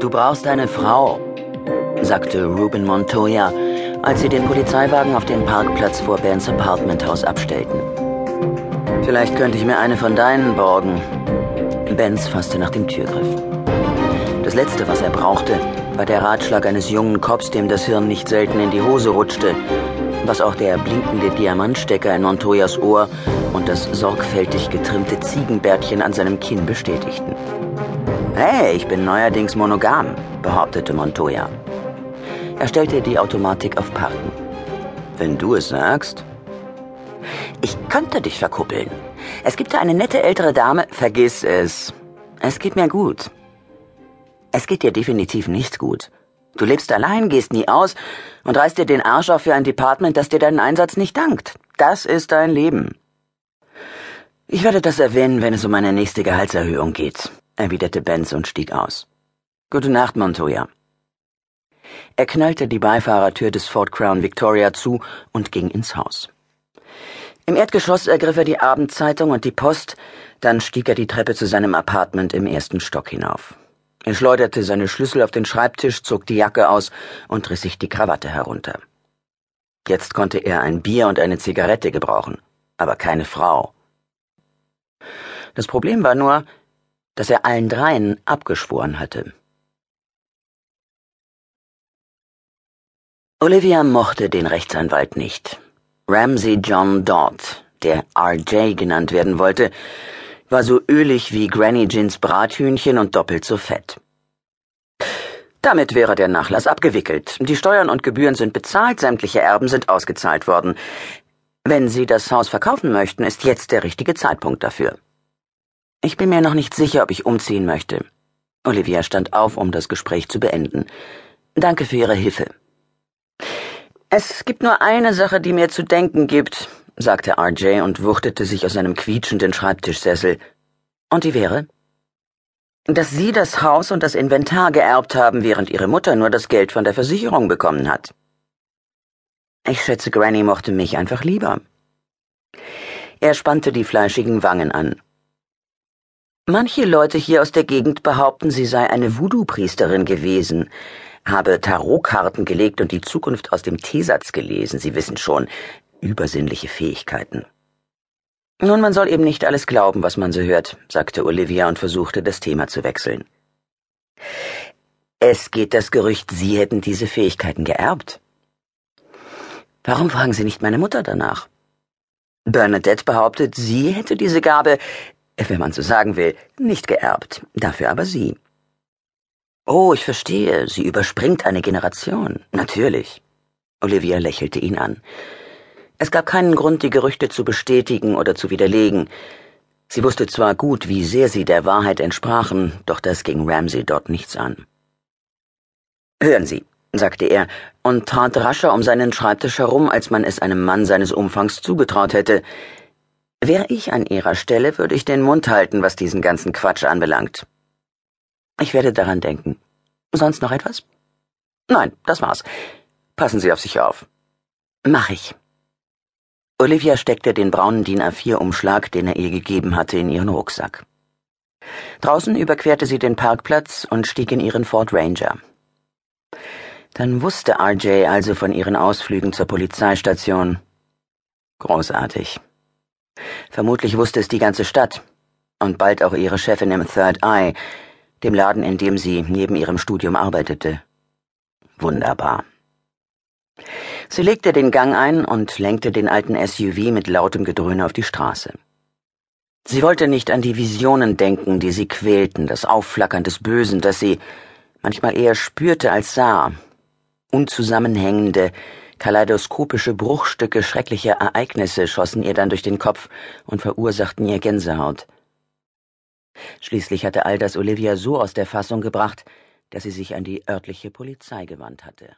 Du brauchst eine Frau, sagte Ruben Montoya, als sie den Polizeiwagen auf den Parkplatz vor Bens Apartmenthaus abstellten. Vielleicht könnte ich mir eine von deinen borgen. Benz fasste nach dem Türgriff. Das Letzte, was er brauchte, war der Ratschlag eines jungen Cops, dem das Hirn nicht selten in die Hose rutschte, was auch der blinkende Diamantstecker in Montoyas Ohr und das sorgfältig getrimmte Ziegenbärtchen an seinem Kinn bestätigten. Hey, ich bin neuerdings monogam, behauptete Montoya. Er stellte die Automatik auf Parken. Wenn du es sagst. Ich könnte dich verkuppeln. Es gibt da eine nette ältere Dame. Vergiss es. Es geht mir gut. Es geht dir definitiv nicht gut. Du lebst allein, gehst nie aus und reißt dir den Arsch auf für ein Department, das dir deinen Einsatz nicht dankt. Das ist dein Leben. Ich werde das erwähnen, wenn es um meine nächste Gehaltserhöhung geht, erwiderte Benz und stieg aus. Gute Nacht, Montoya. Er knallte die Beifahrertür des Ford Crown Victoria zu und ging ins Haus. Im Erdgeschoss ergriff er die Abendzeitung und die Post, dann stieg er die Treppe zu seinem Apartment im ersten Stock hinauf. Er schleuderte seine Schlüssel auf den Schreibtisch, zog die Jacke aus und riss sich die Krawatte herunter. Jetzt konnte er ein Bier und eine Zigarette gebrauchen, aber keine Frau. Das Problem war nur, dass er allen dreien abgeschworen hatte. Olivia mochte den Rechtsanwalt nicht. Ramsey John Dodd, der RJ genannt werden wollte, war so ölig wie Granny Gins Brathühnchen und doppelt so fett. Damit wäre der Nachlass abgewickelt. Die Steuern und Gebühren sind bezahlt, sämtliche Erben sind ausgezahlt worden. Wenn Sie das Haus verkaufen möchten, ist jetzt der richtige Zeitpunkt dafür. Ich bin mir noch nicht sicher, ob ich umziehen möchte. Olivia stand auf, um das Gespräch zu beenden. Danke für Ihre Hilfe. Es gibt nur eine Sache, die mir zu denken gibt, sagte RJ und wuchtete sich aus seinem quietschenden Schreibtischsessel. Und die wäre? Dass Sie das Haus und das Inventar geerbt haben, während Ihre Mutter nur das Geld von der Versicherung bekommen hat. Ich schätze, Granny mochte mich einfach lieber. Er spannte die fleischigen Wangen an. Manche Leute hier aus der Gegend behaupten, sie sei eine Voodoo-Priesterin gewesen, habe Tarotkarten gelegt und die Zukunft aus dem Teesatz gelesen. Sie wissen schon, übersinnliche Fähigkeiten. Nun, man soll eben nicht alles glauben, was man so hört, sagte Olivia und versuchte, das Thema zu wechseln. Es geht das Gerücht, Sie hätten diese Fähigkeiten geerbt. Warum fragen Sie nicht meine Mutter danach? Bernadette behauptet, sie hätte diese Gabe, wenn man so sagen will, nicht geerbt, dafür aber sie. Oh, ich verstehe, sie überspringt eine Generation. Natürlich. Olivia lächelte ihn an. Es gab keinen Grund, die Gerüchte zu bestätigen oder zu widerlegen. Sie wusste zwar gut, wie sehr sie der Wahrheit entsprachen, doch das ging Ramsay dort nichts an. Hören Sie, sagte er und trat rascher um seinen Schreibtisch herum, als man es einem Mann seines Umfangs zugetraut hätte. Wäre ich an Ihrer Stelle, würde ich den Mund halten, was diesen ganzen Quatsch anbelangt. Ich werde daran denken. Sonst noch etwas? Nein, das war's. Passen Sie auf sich auf. Mach ich. Olivia steckte den braunen DIN A4-Umschlag, den er ihr gegeben hatte, in ihren Rucksack. Draußen überquerte sie den Parkplatz und stieg in ihren Ford Ranger. Dann wusste RJ also von ihren Ausflügen zur Polizeistation. Großartig. Vermutlich wusste es die ganze Stadt und bald auch ihre Chefin im Third Eye, dem Laden, in dem sie neben ihrem Studium arbeitete. Wunderbar. Sie legte den Gang ein und lenkte den alten SUV mit lautem Gedröhne auf die Straße. Sie wollte nicht an die Visionen denken, die sie quälten, das Aufflackern des Bösen, das sie manchmal eher spürte als sah. Unzusammenhängende, kaleidoskopische Bruchstücke schrecklicher Ereignisse schossen ihr dann durch den Kopf und verursachten ihr Gänsehaut. Schließlich hatte all das Olivia so aus der Fassung gebracht, dass sie sich an die örtliche Polizei gewandt hatte.